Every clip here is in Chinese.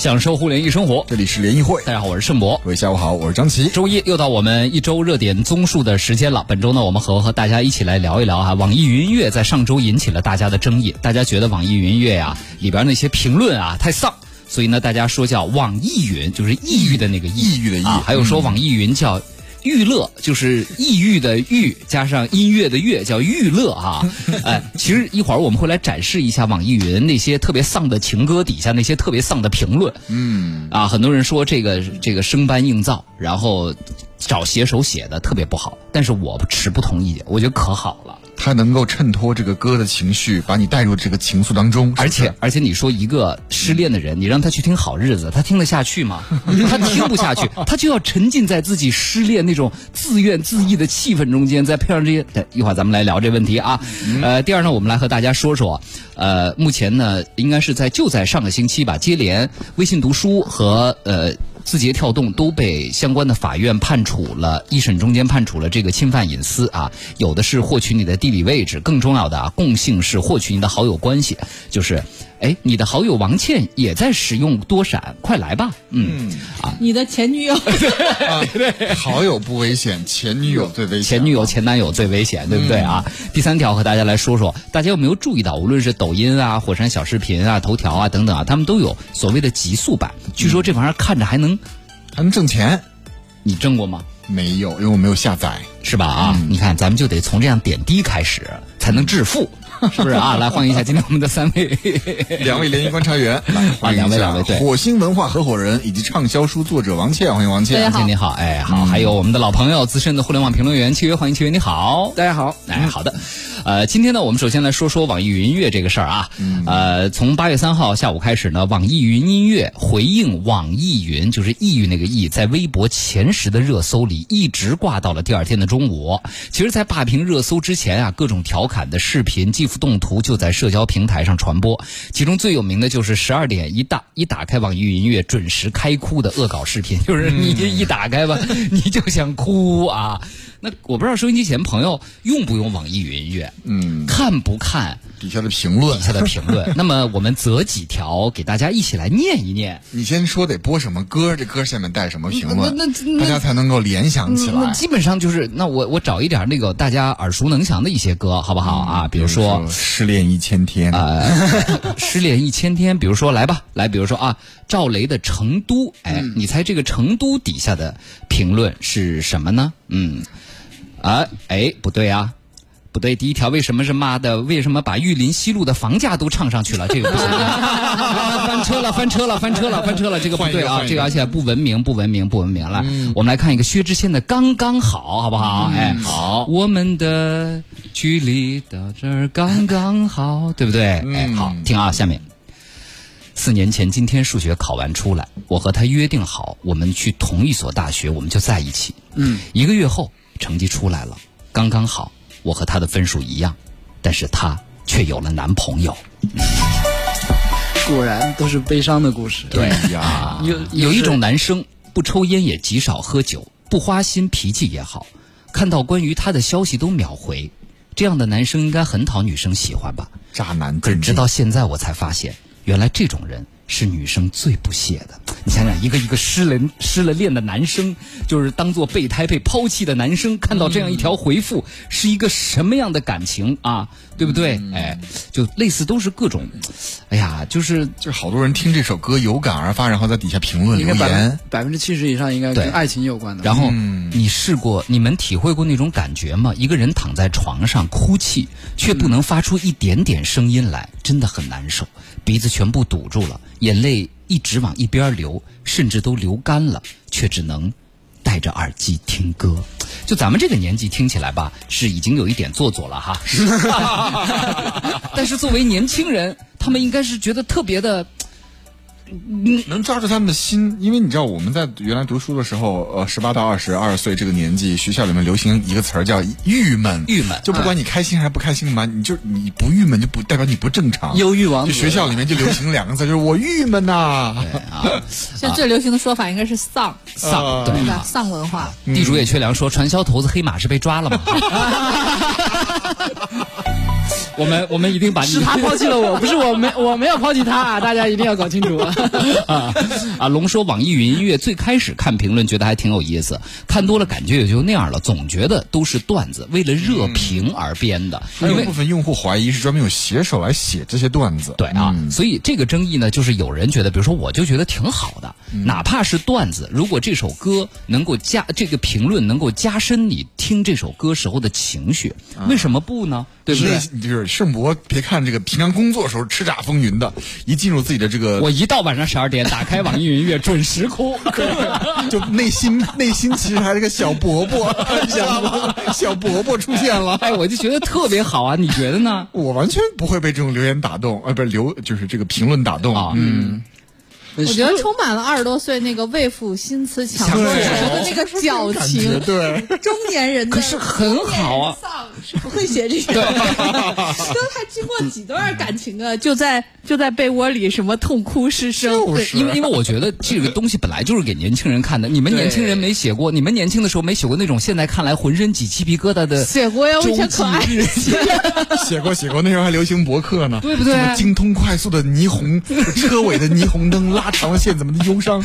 享受互联易生活。这里是联谊会，大家好，我是盛博。各位下午好，我是张琪。周一又到我们一周热点综述的时间了。本周呢，我们和和大家一起来聊一聊啊，网易云音乐在上周引起了大家的争议。大家觉得网易云音乐呀里边那些评论啊太丧，所以呢，大家说叫网易云，就是抑郁的那个抑郁的抑啊，还有说网易云叫。娱乐就是抑郁的郁加上音乐的乐，叫娱乐啊！哎，其实一会儿我们会来展示一下网易云那些特别丧的情歌底下那些特别丧的评论。嗯，啊，很多人说这个这个生搬硬造，然后找写手写的特别不好，但是我持不同意见，我觉得可好了。它能够衬托这个歌的情绪，把你带入这个情愫当中。而且而且，你说一个失恋的人，你让他去听好日子，他听得下去吗？他听不下去，他就要沉浸在自己失恋那种自怨自艾的气氛中间，再配上这些。一会儿咱们来聊这问题啊。呃，第二呢，我们来和大家说说，呃，目前呢，应该是在就在上个星期吧，接连微信读书和呃。字节跳动都被相关的法院判处了一审中间判处了这个侵犯隐私啊，有的是获取你的地理位置，更重要的啊，共性是获取你的好友关系，就是。哎，你的好友王倩也在使用多闪，快来吧！嗯。啊，你的前女友，对，好友不危险，前女友最危险，前女友前男友最危险，对不对啊？第三条和大家来说说，大家有没有注意到，无论是抖音啊、火山小视频啊、头条啊等等啊，他们都有所谓的极速版，据说这玩意儿看着还能还能挣钱，你挣过吗？没有，因为我没有下载，是吧？啊，你看，咱们就得从这样点滴开始，才能致富。是不是？啊？来欢迎一下今天我们的三位，两位联谊观察员，欢迎两位两位，对，火星文化合伙人以及畅销书作者王倩，欢迎王倩，王倩你好，哎好，还有我们的老朋友资深的互联网评论员契约，欢迎契约你好，大家好，哎好的，呃今天呢我们首先来说说网易云音乐这个事儿啊，呃从八月三号下午开始呢，网易云音乐回应网易云就是抑郁那个抑，在微博前十的热搜里一直挂到了第二天的中午。其实，在霸屏热搜之前啊，各种调侃的视频既。动图就在社交平台上传播，其中最有名的就是十二点一大一打开网易云音乐准时开哭的恶搞视频，就是你这一打开吧，你就想哭啊。那我不知道收音机前朋友用不用网易云音乐，嗯，看不看底下的评论？底下的评论。那么我们择几条给大家一起来念一念。你先说得播什么歌？这歌下面带什么评论？那大家才能够联想起来。基本上就是那我我找一点那个大家耳熟能详的一些歌，好不好啊？比如说《失恋一千天》啊，《失恋一千天》。比如说来吧，来，比如说啊，赵雷的《成都》。哎，你猜这个《成都》底下的评论是什么呢？嗯。啊，哎，不对啊，不对，第一条为什么是妈的？为什么把玉林西路的房价都唱上去了？这个不行，翻车了，翻车了，翻车了，翻车了，这个不对啊，这个而且不文明，不文明，不文明了。我们来看一个薛之谦的《刚刚好》，好不好？哎，好，我们的距离到这儿刚刚好，对不对？哎，好，听啊，下面，四年前今天数学考完出来，我和他约定好，我们去同一所大学，我们就在一起。嗯，一个月后。成绩出来了，刚刚好，我和她的分数一样，但是她却有了男朋友。果然都是悲伤的故事。对呀，有有一种男生不抽烟也极少喝酒，不花心脾气也好，看到关于他的消息都秒回，这样的男生应该很讨女生喜欢吧？渣男，可是直到现在我才发现，原来这种人。是女生最不屑的。你想想，一个一个失了失了恋的男生，就是当做备胎被抛弃的男生，看到这样一条回复，是一个什么样的感情啊？对不对？哎，就类似都是各种，哎呀，就是就是好多人听这首歌有感而发，然后在底下评论留言，百分之七十以上应该跟爱情有关的。然后你试过，你们体会过那种感觉吗？一个人躺在床上哭泣，却不能发出一点点声音来，真的很难受，鼻子全部堵住了。眼泪一直往一边流，甚至都流干了，却只能戴着耳机听歌。就咱们这个年纪听起来吧，是已经有一点做作了哈。但是作为年轻人，他们应该是觉得特别的。嗯，能抓住他们的心，因为你知道我们在原来读书的时候，呃，十八到二十二岁这个年纪，学校里面流行一个词儿叫郁闷，郁闷，就不管你开心还是不开心嘛，你就你不郁闷就不代表你不正常，忧郁王，就学校里面就流行两个字，就是我郁闷呐。现在最流行的说法应该是丧，丧，对吧？丧文化。地主也缺粮说传销头子黑马是被抓了吗？我们我们一定把你是他抛弃了我，不是我没我没有抛弃他啊！大家一定要搞清楚。啊啊！龙说网易云音乐最开始看评论觉得还挺有意思，看多了感觉也就那样了，总觉得都是段子，为了热评而编的。还有因为部分用户怀疑是专门有写手来写这些段子。对啊，所以这个争议呢，就是有人觉得，比如说我就觉得挺好的，哪怕是段子，如果这首歌能够加这个评论能够加深你听这首歌时候的情绪，为什么不呢？对不对？就是盛博，别看这个平常工作时候叱咤风云的，一进入自己的这个，我一到晚上十二点打开网易云音乐，准时哭。就内心内心其实还是个小伯伯，你知道吗？小伯伯出现了。哎，我就觉得特别好啊，你觉得呢？我完全不会被这种留言打动，呃，不是留，就是这个评论打动啊嗯，我觉得充满了二十多岁那个为赋新词强说愁的那个矫情。对。中年人的可是很好啊不会写这些，都还经过几段感情啊，就在就在被窝里什么痛哭失声。对，因为因为我觉得这个东西本来就是给年轻人看的。你们年轻人没写过，你们年轻的时候没写过那种现在看来浑身起鸡皮疙瘩的写过呀，我以前可爱周记日记。写过写过，那时候还流行博客呢，对不对什么精通快速的霓虹车尾的霓虹灯，拉长了线怎么的忧伤，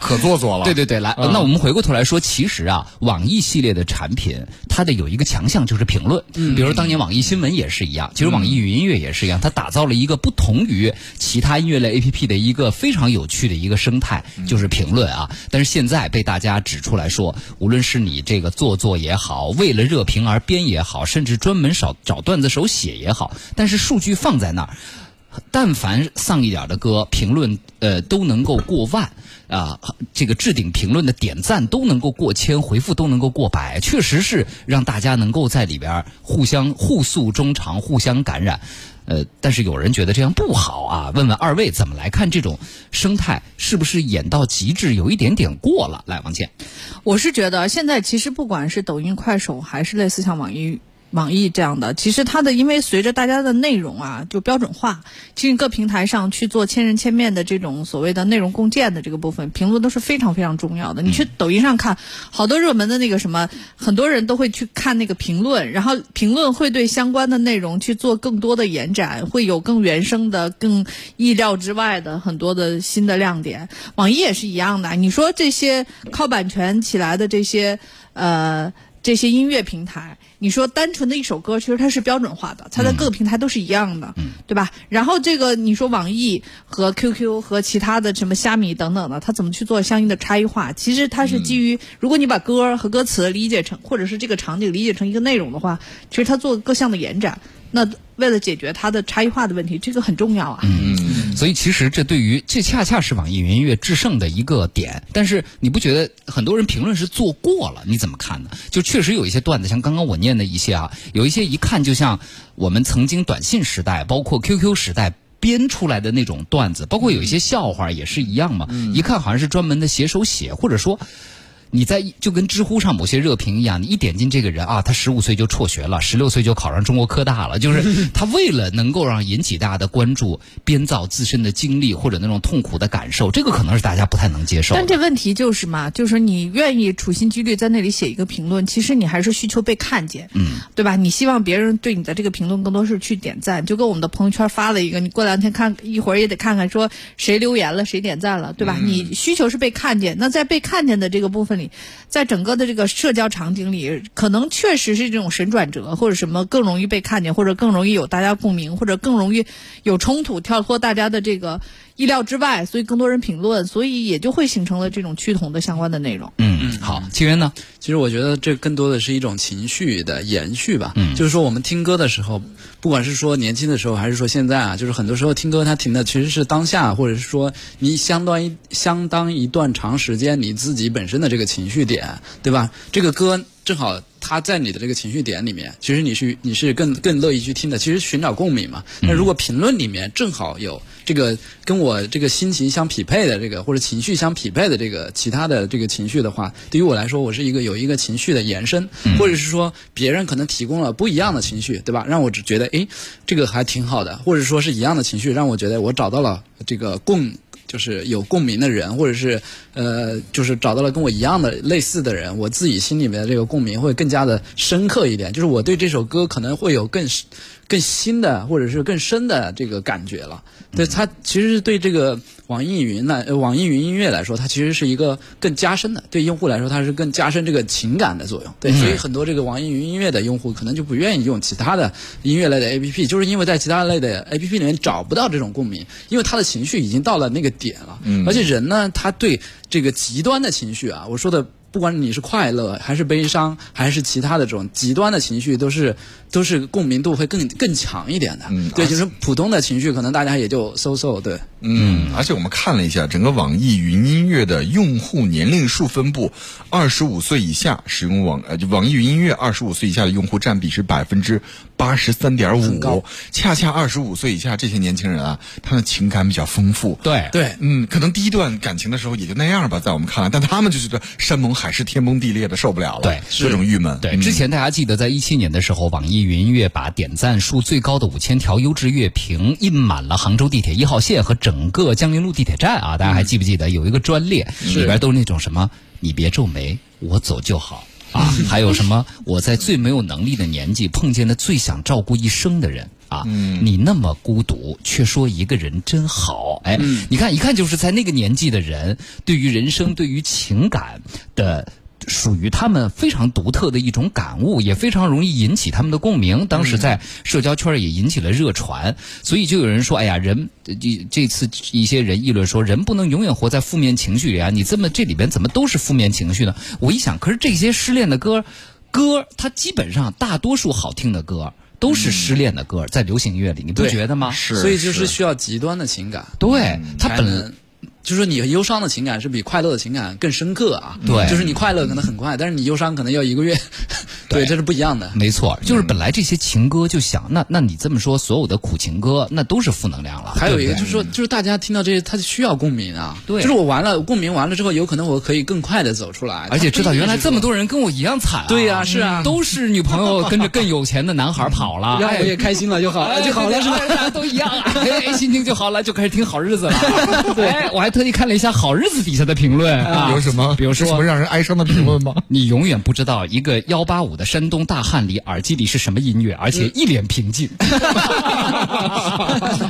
可做作了。对对对，来，那我们回过头来说，其实啊，网易系列的产品，它的有一个强项就是评论。嗯，比如当年网易新闻也是一样，其实网易云音乐也是一样，它打造了一个不同于其他音乐类 APP 的一个非常有趣的一个生态，就是评论啊。但是现在被大家指出来说，无论是你这个做作也好，为了热评而编也好，甚至专门找找段子手写也好，但是数据放在那儿。但凡丧一点的歌，评论呃都能够过万啊、这个置顶评论的点赞都能够过千，回复都能够过百，确实是让大家能够在里边互相互诉衷肠，互相感染。呃，但是有人觉得这样不好啊，问问二位怎么来看这种生态，是不是演到极致，有一点点过了？来，王倩，我是觉得现在其实不管是抖音、快手，还是类似像网易。网易这样的，其实它的因为随着大家的内容啊就标准化，其实各平台上去做千人千面的这种所谓的内容共建的这个部分，评论都是非常非常重要的。你去抖音上看，好多热门的那个什么，很多人都会去看那个评论，然后评论会对相关的内容去做更多的延展，会有更原生的、更意料之外的很多的新的亮点。网易也是一样的，你说这些靠版权起来的这些呃。这些音乐平台，你说单纯的一首歌，其实它是标准化的，它在各个平台都是一样的，对吧？然后这个你说网易和 QQ 和其他的什么虾米等等的，它怎么去做相应的差异化？其实它是基于，如果你把歌和歌词理解成，或者是这个场景理解成一个内容的话，其实它做各项的延展。那为了解决它的差异化的问题，这个很重要啊。嗯，所以其实这对于这恰恰是网易云音乐制胜的一个点。但是你不觉得很多人评论是做过了？你怎么看呢？就确实有一些段子，像刚刚我念的一些啊，有一些一看就像我们曾经短信时代，包括 QQ 时代。编出来的那种段子，包括有一些笑话也是一样嘛，一看好像是专门的写手写，或者说。你在就跟知乎上某些热评一样，你一点进这个人啊，他十五岁就辍学了，十六岁就考上中国科大了，就是 他为了能够让引起大家的关注，编造自身的经历或者那种痛苦的感受，这个可能是大家不太能接受。但这问题就是嘛，就是你愿意处心积虑在那里写一个评论，其实你还是需求被看见，嗯，对吧？你希望别人对你的这个评论更多是去点赞，就跟我们的朋友圈发了一个，你过两天看一会儿也得看看说谁留言了，谁点赞了，对吧？你需求是被看见，那在被看见的这个部分在整个的这个社交场景里，可能确实是这种神转折或者什么更容易被看见，或者更容易有大家共鸣，或者更容易有冲突，跳脱大家的这个意料之外，所以更多人评论，所以也就会形成了这种趋同的相关的内容。嗯嗯，好，清源呢？其实我觉得这更多的是一种情绪的延续吧。嗯就是说我们听歌的时候，不管是说年轻的时候，还是说现在啊，就是很多时候听歌它听的其实是当下，或者是说你相当一相当一段长时间你自己本身的这个情绪点，对吧？这个歌正好它在你的这个情绪点里面，其实你是你是更更乐意去听的，其实寻找共鸣嘛。那如果评论里面正好有这个跟我这个心情相匹配的这个或者情绪相匹配的这个其他的这个情绪的话，对于我来说，我是一个有一个情绪的延伸，或者是说别人可能提供了不一样的情绪，对吧？让我只觉得诶，这个还挺好的，或者说是一样的情绪，让我觉得我找到了这个共。就是有共鸣的人，或者是呃，就是找到了跟我一样的类似的人，我自己心里面的这个共鸣会更加的深刻一点。就是我对这首歌可能会有更更新的或者是更深的这个感觉了。对它其实是对这个网易云来，网易云音乐来说，它其实是一个更加深的。对用户来说，它是更加深这个情感的作用。对，所以很多这个网易云音乐的用户可能就不愿意用其他的音乐类的 APP，就是因为在其他类的 APP 里面找不到这种共鸣，因为他的情绪已经到了那个点了。嗯，而且人呢，他对这个极端的情绪啊，我说的。不管你是快乐还是悲伤，还是其他的这种极端的情绪，都是都是共鸣度会更更强一点的。嗯，对，就是普通的情绪，可能大家也就 so so。对，嗯，而且我们看了一下整个网易云音乐的用户年龄数分布，二十五岁以下使用网呃，网易云音乐二十五岁以下的用户占比是百分之八十三点五，恰恰二十五岁以下这些年轻人啊，他的情感比较丰富。对对，嗯，可能第一段感情的时候也就那样吧，在我们看来，但他们就觉得山盟。海誓天崩地裂的受不了了，对，各种郁闷。对，之前大家记得在一七年的时候，网易云音乐把点赞数最高的五千条优质乐评印满了杭州地铁一号线和整个江宁路地铁站啊！大家还记不记得有一个专列，里边都是那种什么“你别皱眉，我走就好”啊，还有什么“我在最没有能力的年纪碰见了最想照顾一生的人”。啊，你那么孤独，却说一个人真好。哎，你看，一看就是在那个年纪的人，对于人生、对于情感的，属于他们非常独特的一种感悟，也非常容易引起他们的共鸣。当时在社交圈也引起了热传，所以就有人说：“哎呀，人这这次一些人议论说，人不能永远活在负面情绪里啊！你这么这里边怎么都是负面情绪呢？”我一想，可是这些失恋的歌，歌它基本上大多数好听的歌。都是失恋的歌，在流行音乐里，你不觉得吗？是，所以就是需要极端的情感。对，他本。就是说，你忧伤的情感是比快乐的情感更深刻啊。对，就是你快乐可能很快，但是你忧伤可能要一个月。对，这是不一样的。没错，就是本来这些情歌就想，那那你这么说，所有的苦情歌那都是负能量了。还有一个就是说，就是大家听到这些，他需要共鸣啊。对，就是我完了，共鸣完了之后，有可能我可以更快的走出来，而且知道原来这么多人跟我一样惨。对呀，是啊，都是女朋友 跟着更有钱的男孩跑了，让 我也开心了就好了，就好了是吧？大家都一样啊，心情就好了，就开始听好日子了。对，我还特意看了一下好。日子底下的评论 啊，有什么？比如说什么让人哀伤的评论吗？你永远不知道一个幺八五的山东大汉里耳机里是什么音乐，而且一脸平静。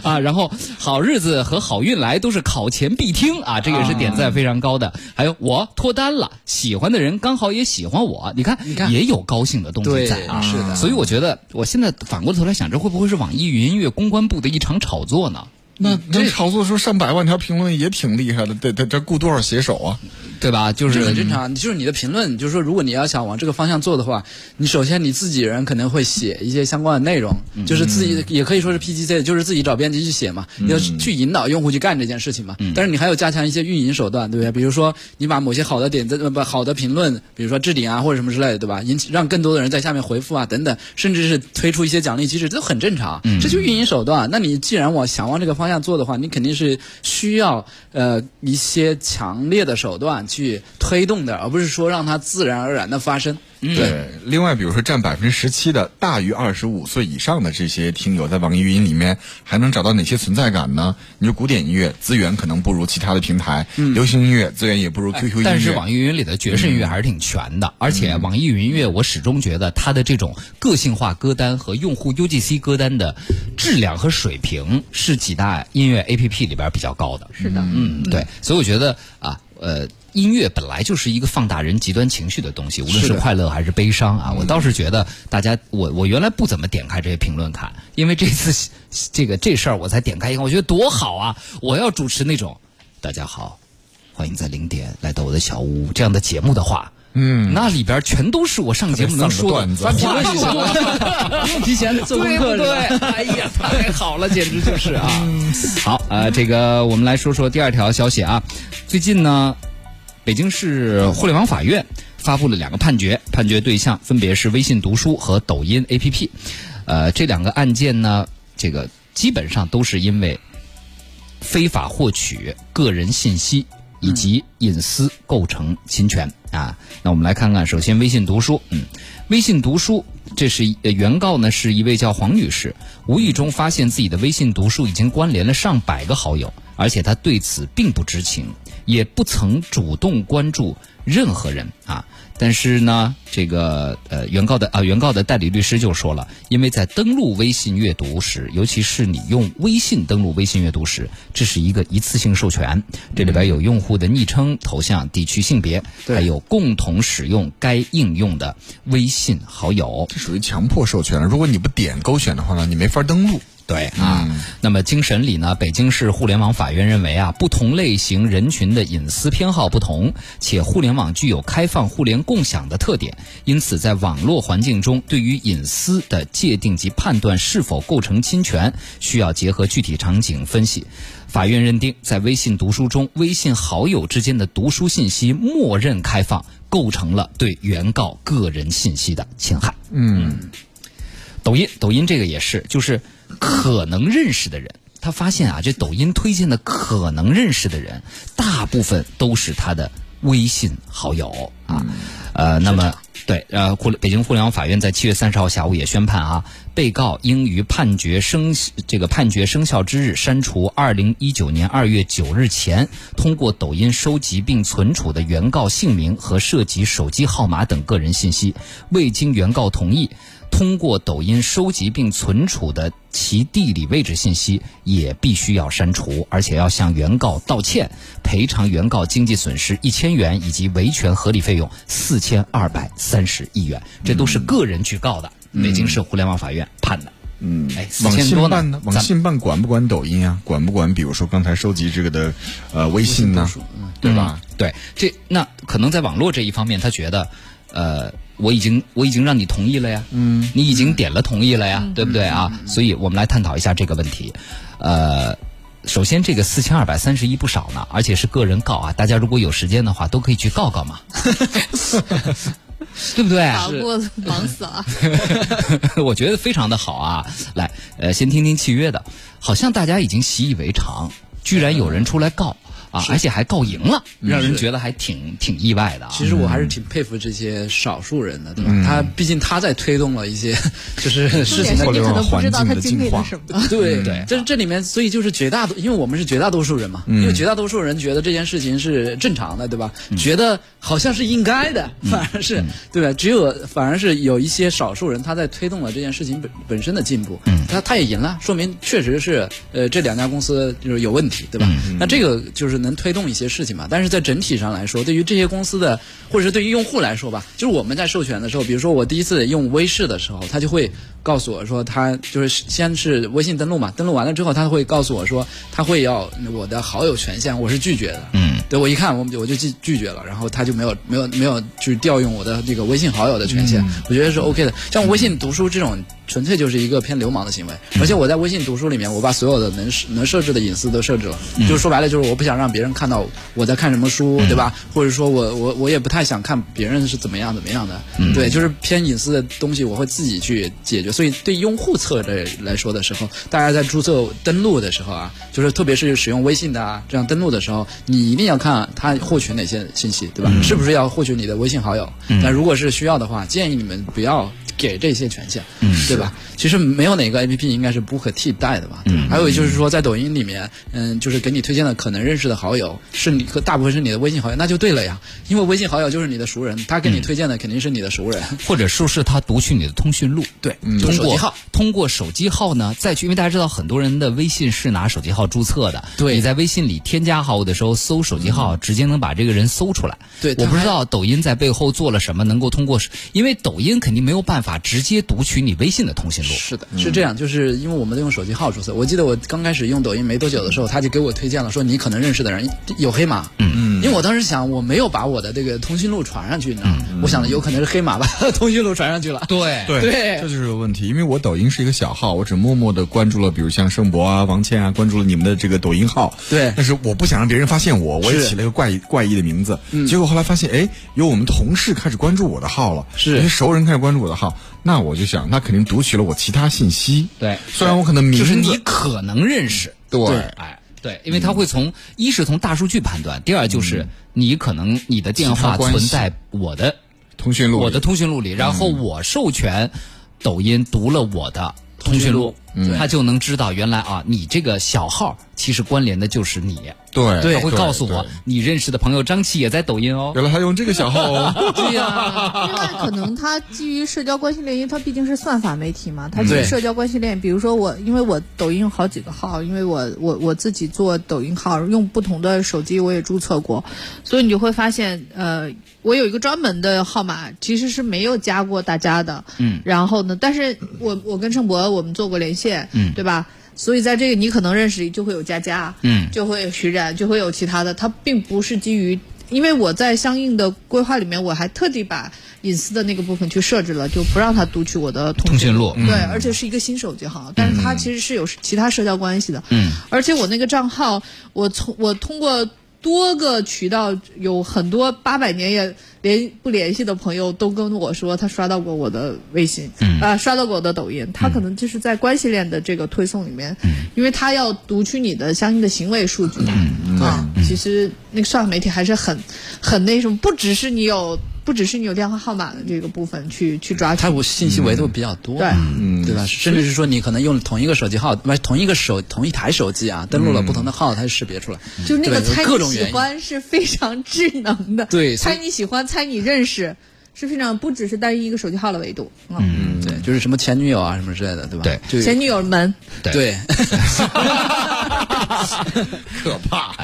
啊，然后好日子和好运来都是考前必听啊，这个是点赞非常高的。还有我脱单了，喜欢的人刚好也喜欢我，你看，你看也有高兴的东西在啊。是的，所以我觉得我现在反过头来想，这会不会是网易云音乐公关部的一场炒作呢？那这炒作出上百万条评论也挺厉害的，得得这雇多少写手啊？对吧？就是很正常。就是你的评论，就是说，如果你要想往这个方向做的话，你首先你自己人可能会写一些相关的内容，就是自己也可以说是 P G C，就是自己找编辑去写嘛，要去引导用户去干这件事情嘛。但是你还要加强一些运营手段，对不对？比如说你把某些好的点赞不好的评论，比如说置顶啊或者什么之类的，对吧？引起让更多的人在下面回复啊等等，甚至是推出一些奖励机制，这都很正常。这就运营手段。那你既然往想往这个方向做的话，你肯定是需要呃一些强烈的手段去推。动的，而不是说让它自然而然的发生。对，另外比如说占百分之十七的大于二十五岁以上的这些听友，在网易云里面还能找到哪些存在感呢？你说古典音乐资源可能不如其他的平台，流行音乐资源也不如 QQ 音乐，但是网易云里的爵士音乐还是挺全的。而且网易云音乐，我始终觉得它的这种个性化歌单和用户 UGC 歌单的质量和水平是几大音乐 APP 里边比较高的。是的，嗯，对，所以我觉得啊，呃。音乐本来就是一个放大人极端情绪的东西，无论是快乐还是悲伤啊。我倒是觉得大家，我我原来不怎么点开这些评论看，因为这次 这个这事儿我才点开一看，我觉得多好啊！我要主持那种大家好，欢迎在零点来到我的小屋这样的节目的话，嗯，那里边全都是我上节目能说的，咱评论不用提前做功课，对，哎呀，太好了，简直就是啊！好，呃，这个我们来说说第二条消息啊，最近呢。北京市互联网法院发布了两个判决，判决对象分别是微信读书和抖音 APP。呃，这两个案件呢，这个基本上都是因为非法获取个人信息以及隐私构成侵权啊。那我们来看看，首先微信读书，嗯，微信读书，这是呃原告呢是一位叫黄女士，无意中发现自己的微信读书已经关联了上百个好友。而且她对此并不知情，也不曾主动关注任何人啊。但是呢，这个呃，原告的啊、原告的代理律师就说了，因为在登录微信阅读时，尤其是你用微信登录微信阅读时，这是一个一次性授权，这里边有用户的昵称、头像、地区、性别，对还有共同使用该应用的微信好友。这属于强迫授权了。如果你不点勾选的话呢，你没法登录。对啊，那么经审理呢，北京市互联网法院认为啊，不同类型人群的隐私偏好不同，且互联网具有开放互联共享的特点，因此在网络环境中，对于隐私的界定及判断是否构成侵权，需要结合具体场景分析。法院认定，在微信读书中，微信好友之间的读书信息默认开放，构成了对原告个人信息的侵害。嗯，抖音，抖音这个也是，就是可能认识的人，他发现啊，这抖音推荐的可能认识的人，大部分都是他的微信好友啊。呃，那么对，呃，互北京互联网法院在七月三十号下午也宣判啊，被告应于判决生这个判决生效之日删除二零一九年二月九日前通过抖音收集并存储的原告姓名和涉及手机号码等个人信息，未经原告同意。通过抖音收集并存储的其地理位置信息也必须要删除，而且要向原告道歉，赔偿原告经济损失一千元以及维权合理费用四千二百三十亿元。这都是个人去告的，北京市互联网法院判的。嗯，哎网4000多呢信办呢？网咱信办管不管抖音啊？管不管？比如说刚才收集这个的，呃，微信呢？对吧？嗯对，这那可能在网络这一方面，他觉得，呃，我已经我已经让你同意了呀，嗯，你已经点了同意了呀，对不对啊？所以我们来探讨一下这个问题，呃。首先，这个四千二百三十一不少呢，而且是个人告啊，大家如果有时间的话，都可以去告告嘛，对不对？打过忙死了。我觉得非常的好啊。来，呃，先听听契约的，好像大家已经习以为常，居然有人出来告啊，而且还告赢了，让人觉得还挺挺意外的啊。其实我还是挺佩服这些少数人的，对吧？他毕竟他在推动了一些 就是事情的你可能不知道他环境的经历进化了什么。对对这这里面，所以就是绝大多，因为我们是绝大多数人嘛，因为绝大多数人觉得这件事情是正常的，对吧？觉得好像是应该的，反而是、对吧？只有反而是有一些少数人他在推动了这件事情本本身的进步，他他也赢了，说明确实是呃这两家公司就是有问题，对吧？那这个就是能推动一些事情嘛。但是在整体上来说，对于这些公司的或者是对于用户来说吧，就是我们在授权的时候，比如说我第一次用微视的时候，它就会告诉我说，他就是先是微信登录嘛，登录完了之后，他会告诉我说，他会要我的好友权限，我是拒绝的。嗯，对我一看，我就我就拒拒绝了，然后他就没有没有没有去调用我的这个微信好友的权限，我觉得是 OK 的。像微信读书这种，纯粹就是一个偏流氓的行为，而且我在微信读书里面，我把所有的能能设置的隐私都设置了，就是说白了，就是我不想让别人看到我在看什么书，对吧？或者说我我我也不太想看别人是怎么样怎么样的，对，就是偏隐私的东西，我会自己去解决。所以对用户侧的来说的时候，大家在注册登录的时候啊，就是特别是使用微信的啊，这样登录的时候，你一定要看他获取哪些信息，对吧？是不是要获取你的微信好友？那如果是需要的话，建议你们不要。给这些权限，对吧？其实没有哪个 A P P 应该是不可替代的吧？还有就是说，在抖音里面，嗯，就是给你推荐的可能认识的好友是你和大部分是你的微信好友，那就对了呀。因为微信好友就是你的熟人，他给你推荐的肯定是你的熟人。或者说是他读取你的通讯录，对，通过号。通过手机号呢再去，因为大家知道很多人的微信是拿手机号注册的，对你在微信里添加好友的时候搜手机号，直接能把这个人搜出来。对我不知道抖音在背后做了什么，能够通过，因为抖音肯定没有办法直接读取你微信的通讯录。是的，是这样，就是因为我们都用手机号注册。我记得我刚开始用抖音没多久的时候，他就给我推荐了，说你可能认识的人有黑马。嗯嗯。因为我当时想，我没有把我的这个通讯录传上去，你知道吗？我想的有可能是黑马把 通讯录传上去了。对对对这就是个问题。因为我抖音是一个小号，我只默默的关注了，比如像盛博啊、王倩啊，关注了你们的这个抖音号。对但是我不想让别人发现我，我也起了一个怪怪异的名字。结果后来发现，哎，有我们同事开始关注我的号了，是有些熟人开始关注我的号，那我就想，那肯定读取了我其他信息。对虽然我可能名字就是你可能认识。对哎，对，因为他会从一是从大数据判断，第二就是你可能你的电话存在我的通讯录里，我的通讯录里，然后我授权抖音读了我的通讯录，他就能知道原来啊，你这个小号其实关联的就是你。对对他会告诉我，你认识的朋友张琪也在抖音哦。原来他用这个小号哦。对呀、另外，可能他基于社交关系链，因为它毕竟是算法媒体嘛，它基于社交关系链。比如说我，因为我抖音有好几个号，因为我我我自己做抖音号，用不同的手机我也注册过，所以你就会发现，呃，我有一个专门的号码，其实是没有加过大家的。嗯。然后呢，但是我我跟盛博我们做过连线，嗯对吧？所以在这个你可能认识就会有佳佳，嗯就会有徐冉，就会有其他的，它并不是基于。因为我在相应的规划里面，我还特地把隐私的那个部分去设置了，就不让他读取我的通通讯录对，而且是一个新手机号，但是它其实是有其他社交关系的。嗯，而且我那个账号，我从我通过多个渠道，有很多八百年也联不联系的朋友都跟我说，他刷到过我的微信，嗯。啊、刷到过我的抖音，他可能就是在关系链的这个推送里面，因为他要读取你的相应的行为数据嗯，啊，其实那个社交媒体还是很很那什么，不只是你有。不只是你有电话号码的这个部分去去抓取。它，我信息维度比较多，对。嗯对吧？甚至是说你可能用同一个手机号，不是同一个手同一台手机啊，登录了不同的号，它就识别出来。就那个猜你喜欢是非常智能的，对猜你喜欢，猜你认识，是非常不只是单一一个手机号的维度。嗯，嗯，对，就是什么前女友啊什么之类的，对吧？对前女友们，对对，可怕。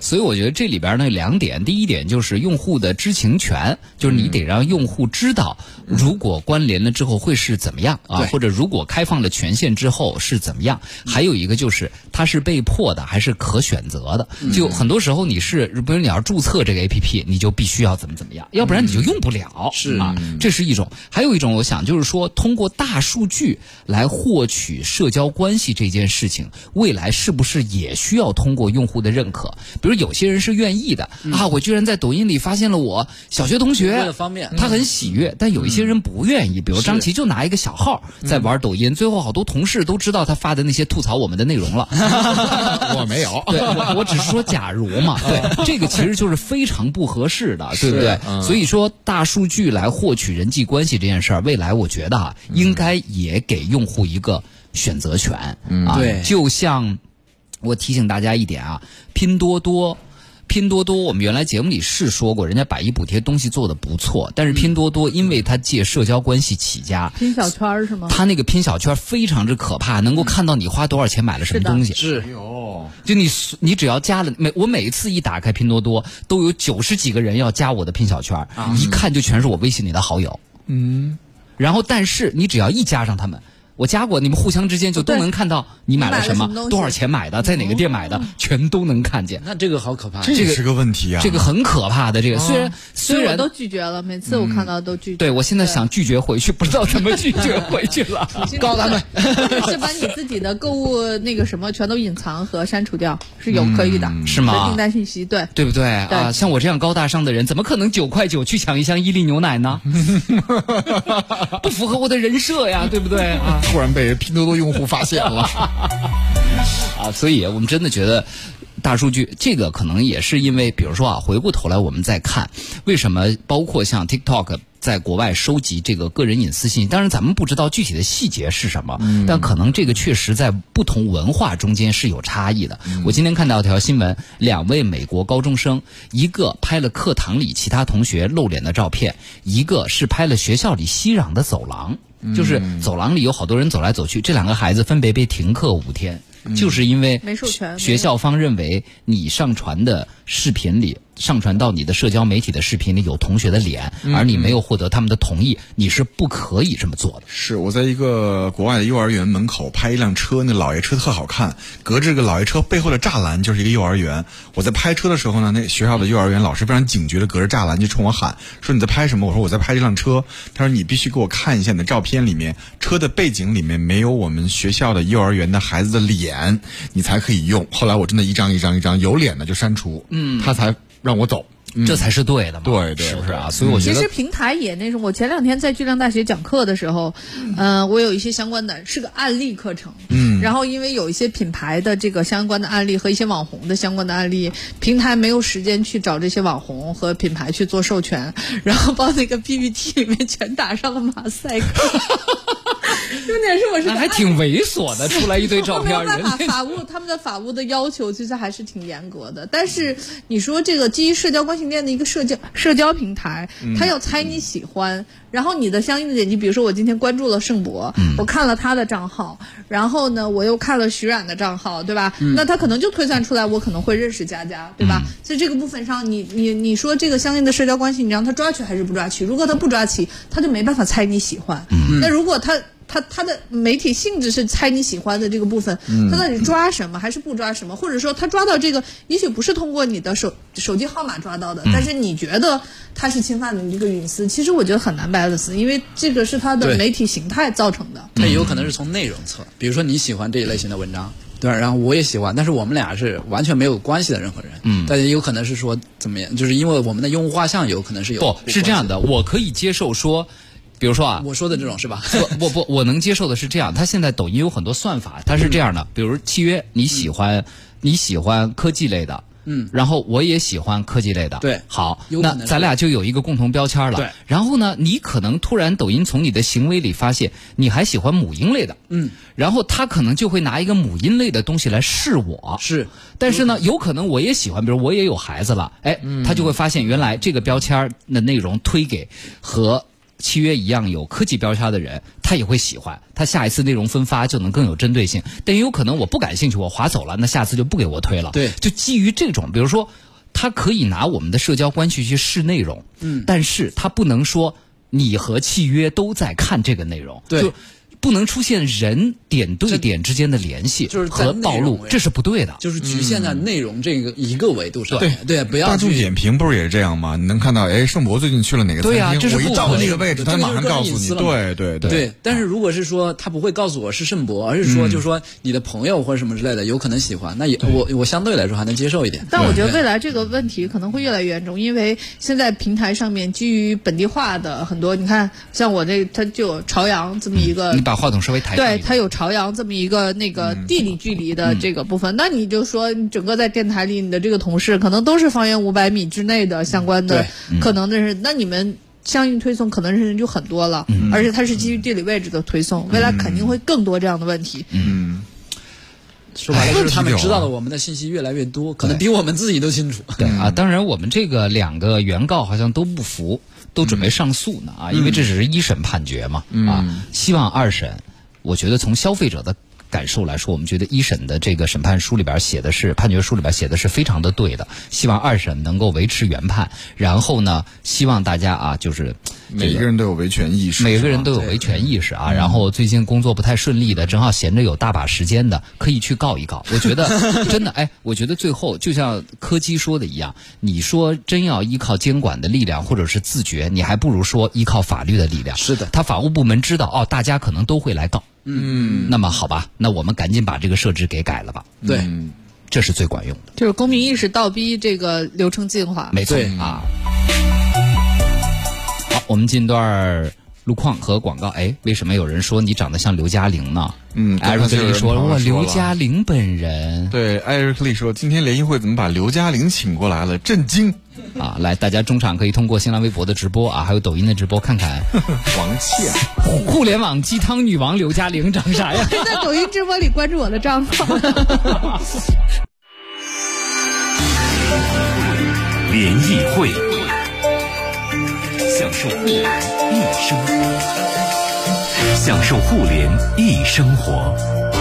所以我觉得这里边呢两点，第一点就是用户的知情权，就是你得让用户知道，如果关联了之后会是怎么样啊，或者如果开放了权限之后是怎么样。还有一个就是它是被迫的还是可选择的，就很多时候你是，比如你要注册这个 APP，你就必须要怎么怎么样，要不然你就用不了。是啊，这是一种。还有一种，我想就是说，通过大数据来获取社交关系这件事情，未来是不是也需要通过用户的认可？比如有些人是愿意的、啊，我居然在抖音里发现了我小学同学，为了方便他很喜悦。但有一些人不愿意，比如张琪就拿一个小号在玩抖音，最后好多同事都知道他发的那些吐槽我们的内容了。我没有。对，我我只是说假如嘛，对，这个其实就是非常不合适的，对不对？所以说，大数据来获取人际关系这件事儿，未来我觉得啊，应该也给用户一个选择权啊，对就像我提醒大家一点啊，拼多多。拼多多，我们原来节目里是说过，人家百亿补贴东西做的不错，但是拼多多因为它借社交关系起家，拼小圈是吗？它那个拼小圈非常之可怕，能够看到你花多少钱买了什么东西。是哟，就你你只要加了每我每一次一打开拼多多，都有九十几个人要加我的拼小圈，一看就全是我微信里的好友。嗯，然后但是你只要一加上他们。我加过，你们互相之间就都能看到你买了什么多少钱买的，在哪个店买的，全都能看见。那这个好可怕。这个是个问题啊。这个很可怕的。这个虽然虽然所以我都拒绝了，每次我看到都拒绝。对我现在想拒绝回去，不知道怎么拒绝回去了。告诉他们，是把你自己的购物那个什么全都隐藏和删除掉，是有可以的，是吗订单信息对。对不对啊？像我这样高大上的人，怎么可能九块九去抢一箱伊利牛奶呢？不符合我的人设呀，对不对啊？突然被拼多多用户发现了。啊，所以我们真的觉得。大数据这个可能也是因为，比如说啊，回过头来我们再看，为什么包括像 TikTok 在国外收集这个个人隐私信息，当然咱们不知道具体的细节是什么，但可能这个确实在不同文化中间是有差异的。我今天看到一条新闻，两位美国高中生，一个拍了课堂里其他同学露脸的照片，一个是拍了学校里熙攘的走廊，就是走廊里有好多人走来走去，这两个孩子分别被停课五天。就是因为没授权学校方认为你上传的视频里，上传到你的社交媒体的视频里有同学的脸，而你没有获得他们的同意，你是不可以这么做的。是我在一个国外的幼儿园门口拍一辆车，那老爷车特好看，隔着这个老爷车背后的栅栏就是一个幼儿园。我在拍车的时候呢，那学校的幼儿园老师非常警觉的隔着栅栏就冲我喊说你在拍什么？我说我在拍这辆车。他说你必须给我看一下你的照片里面车的背景里面没有我们学校的幼儿园的孩子的脸，你才可以用。后来我真的一张一张一张有脸的就删除，嗯，他才让我走。这才是对的嘛，对对是不是啊？所以我觉得其实平台也那什么，我前两天在巨量大学讲课的时候，嗯、我有一些相关的，是个案例课程。嗯，然后因为有一些品牌的这个相关的案例和一些网红的相关的案例，平台没有时间去找这些网红和品牌去做授权，然后把那个 PPT 里面全打上了马赛克。重点是我是那还挺猥琐的，出来一堆照片儿，没有办法，人法务他们的法务的要求其实还是挺严格的。但是你说这个基于社交关系链的一个社交社交平台，他要猜你喜欢，然后你的相应的点击，比如说我今天关注了盛博，我看了他的账号，然后呢我又看了徐冉的账号，对吧？那他可能就推算出来我可能会认识佳佳，对吧？所以这个部分上，你你你说这个相应的社交关系，你让他抓取还是不抓取？如果他不抓取，他就没办法猜你喜欢。那如果他他他的媒体性质是猜你喜欢的这个部分，他到底抓什么还是不抓什么？或者说他抓到这个，也许不是通过你的手手机号码抓到的，但是你觉得他是侵犯了你这个隐私？其实我觉得很难 balance，因为这个是他的媒体形态造成的。它也有可能是从内容侧，比如说你喜欢这一类型的文章，对吧？然后我也喜欢，但是我们俩是完全没有关系的任何人，嗯，但也有可能是说怎么样，就是因为我们的用户画像有可能是有不是这样的，我可以接受说，比如说啊，我说的这种是吧？不不不，我能接受的是这样，它现在抖音有很多算法，它是这样的，比如契约，你喜欢、你喜欢科技类的。嗯，然后我也喜欢科技类的，对。好，那咱俩就有一个共同标签了。对，然后呢，你可能突然抖音从你的行为里发现你还喜欢母婴类的，嗯，然后他可能就会拿一个母婴类的东西来试我，是，但是呢，有可能我也喜欢，比如我也有孩子了，哎，他就会发现原来这个标签的内容推给和契约一样有科技标签的人，他也会喜欢，他下一次内容分发就能更有针对性。但也有可能我不感兴趣，我划走了，那下次就不给我推了。对就基于这种，比如说，他可以拿我们的社交关系去试内容，嗯，但是他不能说你和契约都在看这个内容，对就不能出现人点对点之间的联系就是和暴露这是不对的。就是局限在内容这个一个维度上对，对，不要大众去点评不是也是这样吗？你能看到，哎，盛博最近去了哪个餐对呀厅？我一到这是不可那个位置，他马上告诉你。对对对，但是如果是说他不会告诉我是盛博，而是说就是说你的朋友或者什么之类的有可能喜欢，那也我我相对来说还能接受一点。但我觉得未来这个问题可能会越来越严重，因为现在平台上面基于本地化的很多，你看像我这，他就有朝阳这么一个你把话筒稍微抬高一对，它有朝阳这么一个那个地理距离的这个部分，那你就说你整个在电台里，你的这个同事可能都是方圆五百米之内的相关的可能的人，那你们。相应推送可能人就很多了，而且它是基于地理位置的推送，未来肯定会更多这样的问题。嗯。说白了就是他们知道的我们的信息越来越多，可能比我们自己都清楚。对啊，当然我们这个两个原告好像都不服，都准备上诉呢啊，因为这只是一审判决嘛啊，希望二审，我觉得从消费者的。感受来说，我们觉得一审的这个审判书里边写的是判决书里边写的是非常的对的，希望二审能够维持原判。然后呢，希望大家啊，就是每个人都有维权意识，每个人都有维权意识啊。然后最近工作不太顺利的，正好闲着有大把时间的，可以去告一告。我觉得真的，哎，我觉得最后就像柯基说的一样，你说真要依靠监管的力量或者是自觉，你还不如说依靠法律的力量。是的他法务部门知道哦，大家可能都会来告。嗯，那么好吧，那我们赶紧把这个设置给改了吧，对，这是最管用的。就是公民意识倒逼这个流程进化。没错啊。好，我们进段儿路况和广告。哎，为什么有人说你长得像刘嘉玲呢？嗯艾瑞克利说：“哇，刘嘉玲本人对，艾瑞克利说，今天联谊会怎么把刘嘉玲请过来了？震惊！啊！来，大家中场可以通过新浪微博的直播啊，还有抖音的直播，看看 王倩，互联网鸡汤女王刘嘉玲长啥样。在抖音直播里关注我的账号。联谊会，享受互联易生活，享受互联易生活。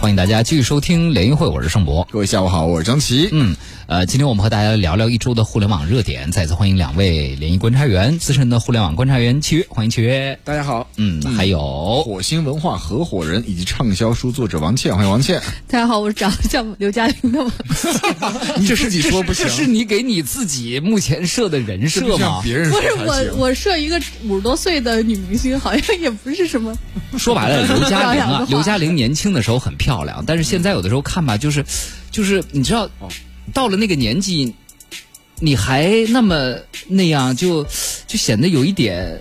欢迎大家继续收听联谊会，我是盛博。各位下午好，我是张琪。嗯，呃，今天我们和大家聊聊一周的互联网热点。再次欢迎两位联谊观察员，资深的互联网观察员契约，欢迎契约。大家好，嗯，还有火星文化合伙人以及畅销书作者王倩，欢迎王倩。大家好，我是长得像刘嘉玲的王 你自己说不行这，是你给你自己目前设的人设吗不像？别人不是我，我设一个五十多岁的女明星，好像也不是什么。说白了，刘嘉玲啊刘嘉玲年轻的时候很漂亮，但是现在有的时候看吧，就是，就是你知道，到了那个年纪，你还那么那样，就就显得有一点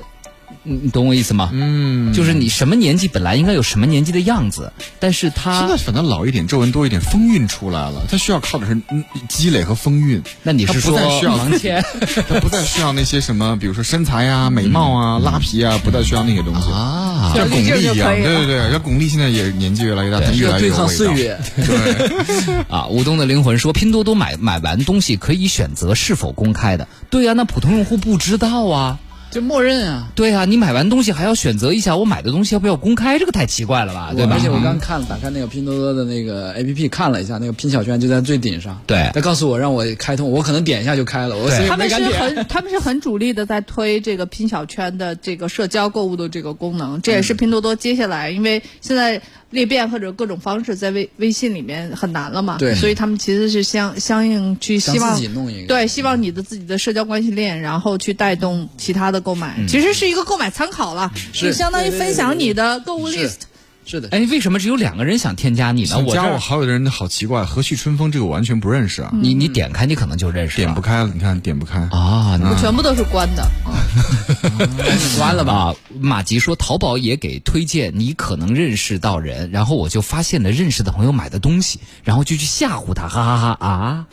你你懂我意思吗？嗯，就是你什么年纪本来应该有什么年纪的样子，但是他现他在反正老一点，皱纹多一点，风韵出来了。他需要靠的是嗯积累和风韵。那你是说不再需要王谦它不再需要那些什么，比如说身材呀、美貌啊、拉皮啊，不再需要那些东西。啊？像巩俐一样，对对对，像巩俐现在也年纪越来越大，她越来越对有味道。抗岁月，对，啊，吴东的灵魂说，拼多多买买完东西可以选择是否公开的。对呀、那普通用户不知道啊。就默认啊。对啊，你买完东西还要选择一下，我买的东西要不要公开？这个太奇怪了吧，对吧？而且我刚看了，打开那个拼多多的那个 A P P 看了一下，那个拼小圈就在最顶上。对他告诉我让我开通，我可能点一下就开了，我他们是。很，他们是很主力的在推这个拼小圈的这个社交购物的这个功能，这也是拼多多接下来，因为现在裂变或者各种方式在微微信里面很难了嘛，对所以他们其实是相相应去希望自己弄一个对，希望你的自己的社交关系链，然后去带动其他的购买，其实是一个购买参考了，是。就相当于分享你的购物 list。是的，哎，为什么只有两个人想添加你呢？我加我好友的人好奇怪，和煦春风这个我完全不认识啊，你你点开你可能就认识点不开了，你看点不开。啊。全部都是关的，关了吧？啊，马吉说淘宝也给推荐你可能认识到人，然后我就发现了认识的朋友买的东西，然后就去吓唬他，哈哈哈啊！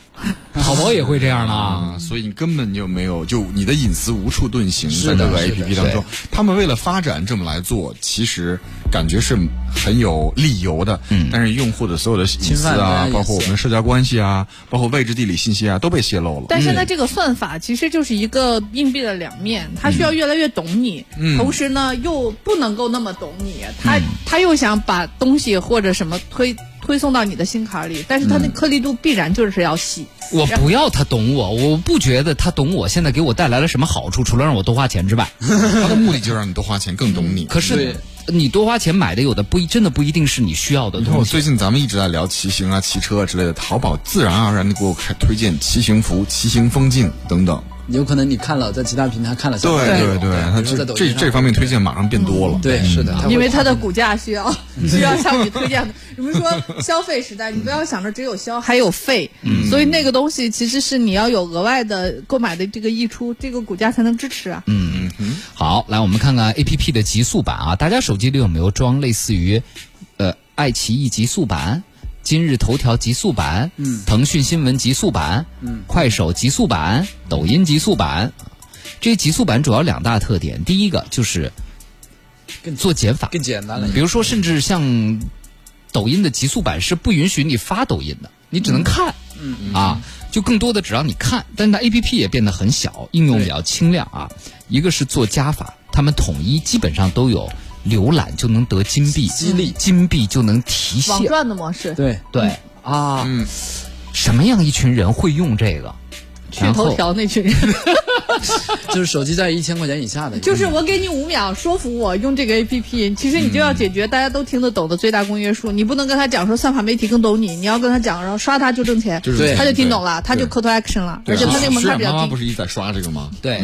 淘宝也会这样呢？啊，所以你根本就没有，就你的隐私无处遁形，在这个是的是 A 的 P P 当中，他们为了发展这么来做，其实感觉是很有理由的。嗯，但是用户的所有的隐侵私啊包括我们的社交关系啊，包括位置地理信息啊，都被泄露了。但现在这个算法其实就是一个硬币的两面，它需要越来越懂你，同时呢又不能够那么懂你，他他又想把东西或者什么推推送到你的心坎里，但是它那颗粒度必然就是要细。我不要他懂我，我不觉得他懂我，现在给我带来了什么好处，除了让我多花钱之外。他的目的就是让你多花钱，更懂你。可是对你多花钱买的有的不一真的不一定是你需要的东西。最近咱们一直在聊骑行啊、骑车啊之类的，淘宝自然而然的给我开推荐骑行服、骑行风镜等等。有可能你看了在其他平台看了相对对对，它这这方面推荐马上变多了。对是的，因为它的股价需要 需要向你推荐的。你们说消费时代，你不要想着只有消还有费，所以那个东西其实是你要有额外的购买的这个溢出，这个股价才能支持啊。嗯嗯好，来我们看看 A P P 的极速版啊，大家手机里有没有装类似于呃爱奇艺极速版？今日头条极速版，嗯，腾讯新闻极速版，嗯，快手极速版，抖音极速版，这些极速版主要两大特点，第一个就是更做减法，更简单了。比如说，甚至像抖音的极速版是不允许你发抖音的，你只能看，嗯啊，就更多的只让你看。但是它 A P P 也变得很小，应用比较轻量啊。一个是做加法，他们统一基本上都有浏览就能得金币，激励。金币就能提网现，赚的模式，对，对。啊，嗯，什么样一群人会用这个？去头条那群人，就是手机在一千块钱以下的，就是我给你五秒说服我用这个 A P P，其实你就要解决大家都听得懂的最大公约数。你不能跟他讲说算法媒体更懂你，你要跟他讲，然后刷他就挣钱，就是对他就听懂了，他就 call to action 了，而且他那个门槛比较低妈妈不。是一直在刷这个吗？对，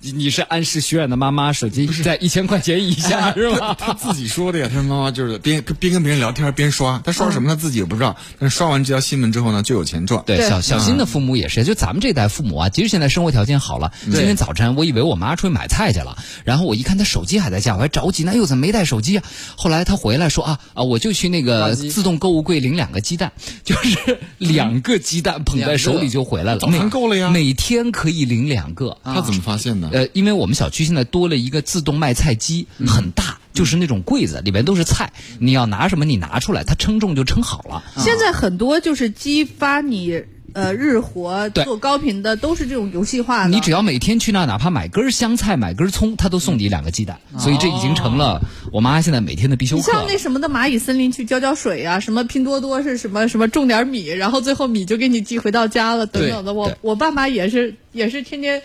你 你是暗示徐冉的妈妈手机在一千块钱以下是吧？他自己说的呀，他妈妈就是边边跟别人聊天边刷，他刷什么他自己也不知道，但是刷完这条新闻之后呢，就有钱赚。对，对小小新的父母也是，就咱们这代父母啊，其实现在生活条件好了。今天早晨我以为我妈出去买菜去了，然后我一看她手机还在家，我还着急呢，哎呦怎么没带手机啊？后来她回来说啊啊，我就去那个自动购物柜领两个鸡蛋，就是 两个鸡蛋捧在手里就回来了，早餐每够了呀每天可以领两个。他怎么发现的？呃，因为我们小区现在多了一个自动卖菜机，很大，就是那种柜子，里面都是菜，你要拿什么你拿出来，它称重就称好了。现在很多就是激发你呃日活做高频的，都是这种游戏化的。你只要每天去那，哪怕买根香菜、买根葱，他都送你两个鸡蛋，所以这已经成了我妈现在每天的必修课你像。那什么的蚂蚁森林去浇浇水啊，什么拼多多是什么什么种点米，然后最后米就给你寄回到家了，等等的。我我爸妈也是也是天天，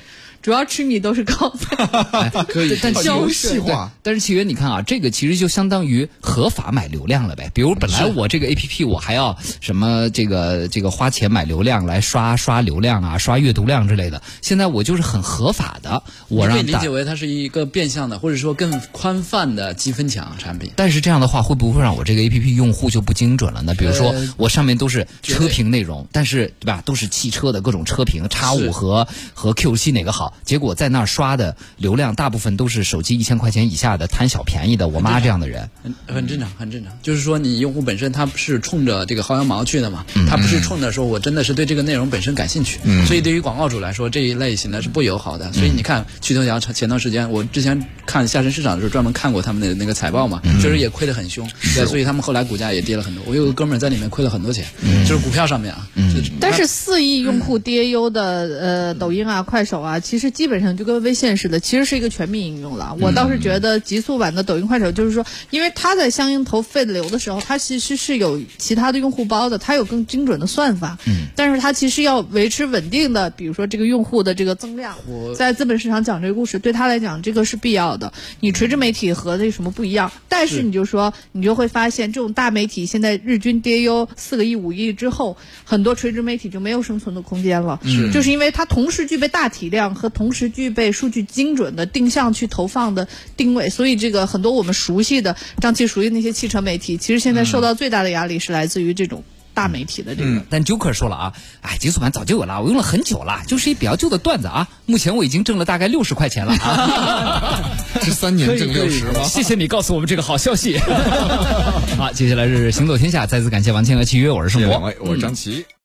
主要吃米都是高菜。可以，但其游实戏化但是契约，你看啊，这个其实就相当于合法买流量了呗。比如本来我这个 A P P 我还要什么这个这个花钱买流量来刷刷流量啊，刷阅读量之类的，现在我就是很合法的，我让大你理解为它是一个变相的，或者说更宽泛的积分墙产品。但是这样的话，会不会让我这个 A P P 用户就不精准了呢？比如说呃，我上面都是车评内容，但是对吧，都是汽车的各种车评，叉五和和 Q 七哪个好？结果在那儿刷的流量大部分都是手机一千块钱以下的贪小便宜的我妈这样的人。很很正常，很正常。就是说，你用户本身他是冲着这个薅羊毛去的嘛，他不是冲着说我真的是对这个内容本身感兴趣。所以对于广告主来说，这一类型的是不友好的。所以你看，趣头条前段时间，我之前看下沉市场的时候专门看过他们的那个财报嘛，确实也亏得很凶。对，所以他们后来股价也跌了很多。我有个哥们儿在里面亏了很多钱，就是股票上面啊。就是但是四亿用户 DAU 的呃抖音啊、快手啊，其实基本上就跟微信似的，其实是一个全民应用了。我倒是觉得极速版的抖音、快手，就是说，因为它在相应投费流的时候，它其实是有其他的用户包的，它有更精准的算法。嗯。但是它其实要维持稳定的，比如说这个用户的这个增量，在资本市场讲这个故事，对他来讲这个是必要的。你垂直媒体和那什么不一样，但是你就说，你就会发现这种大媒体现在日均 DAU 四个亿、五亿之后，很多垂直媒体就没有生存的空间了。是，就是因为它同时具备大体量和同时具备数据精准的定向去投放的定位，所以这个很多我们熟悉的张琪熟悉的那些汽车媒体，其实现在受到最大的压力是来自于这种大媒体的这个。但 Joker 说了啊，哎，极速版早就有了，我用了很久了，就是一比较旧的段子啊。目前我已经挣了大概六十块钱了啊。这三年挣六十吗？谢谢你告诉我们这个好消息。好，接下来是行走天下，再次感谢王倩和契约，我是盛博。谢谢两位，我是张琪。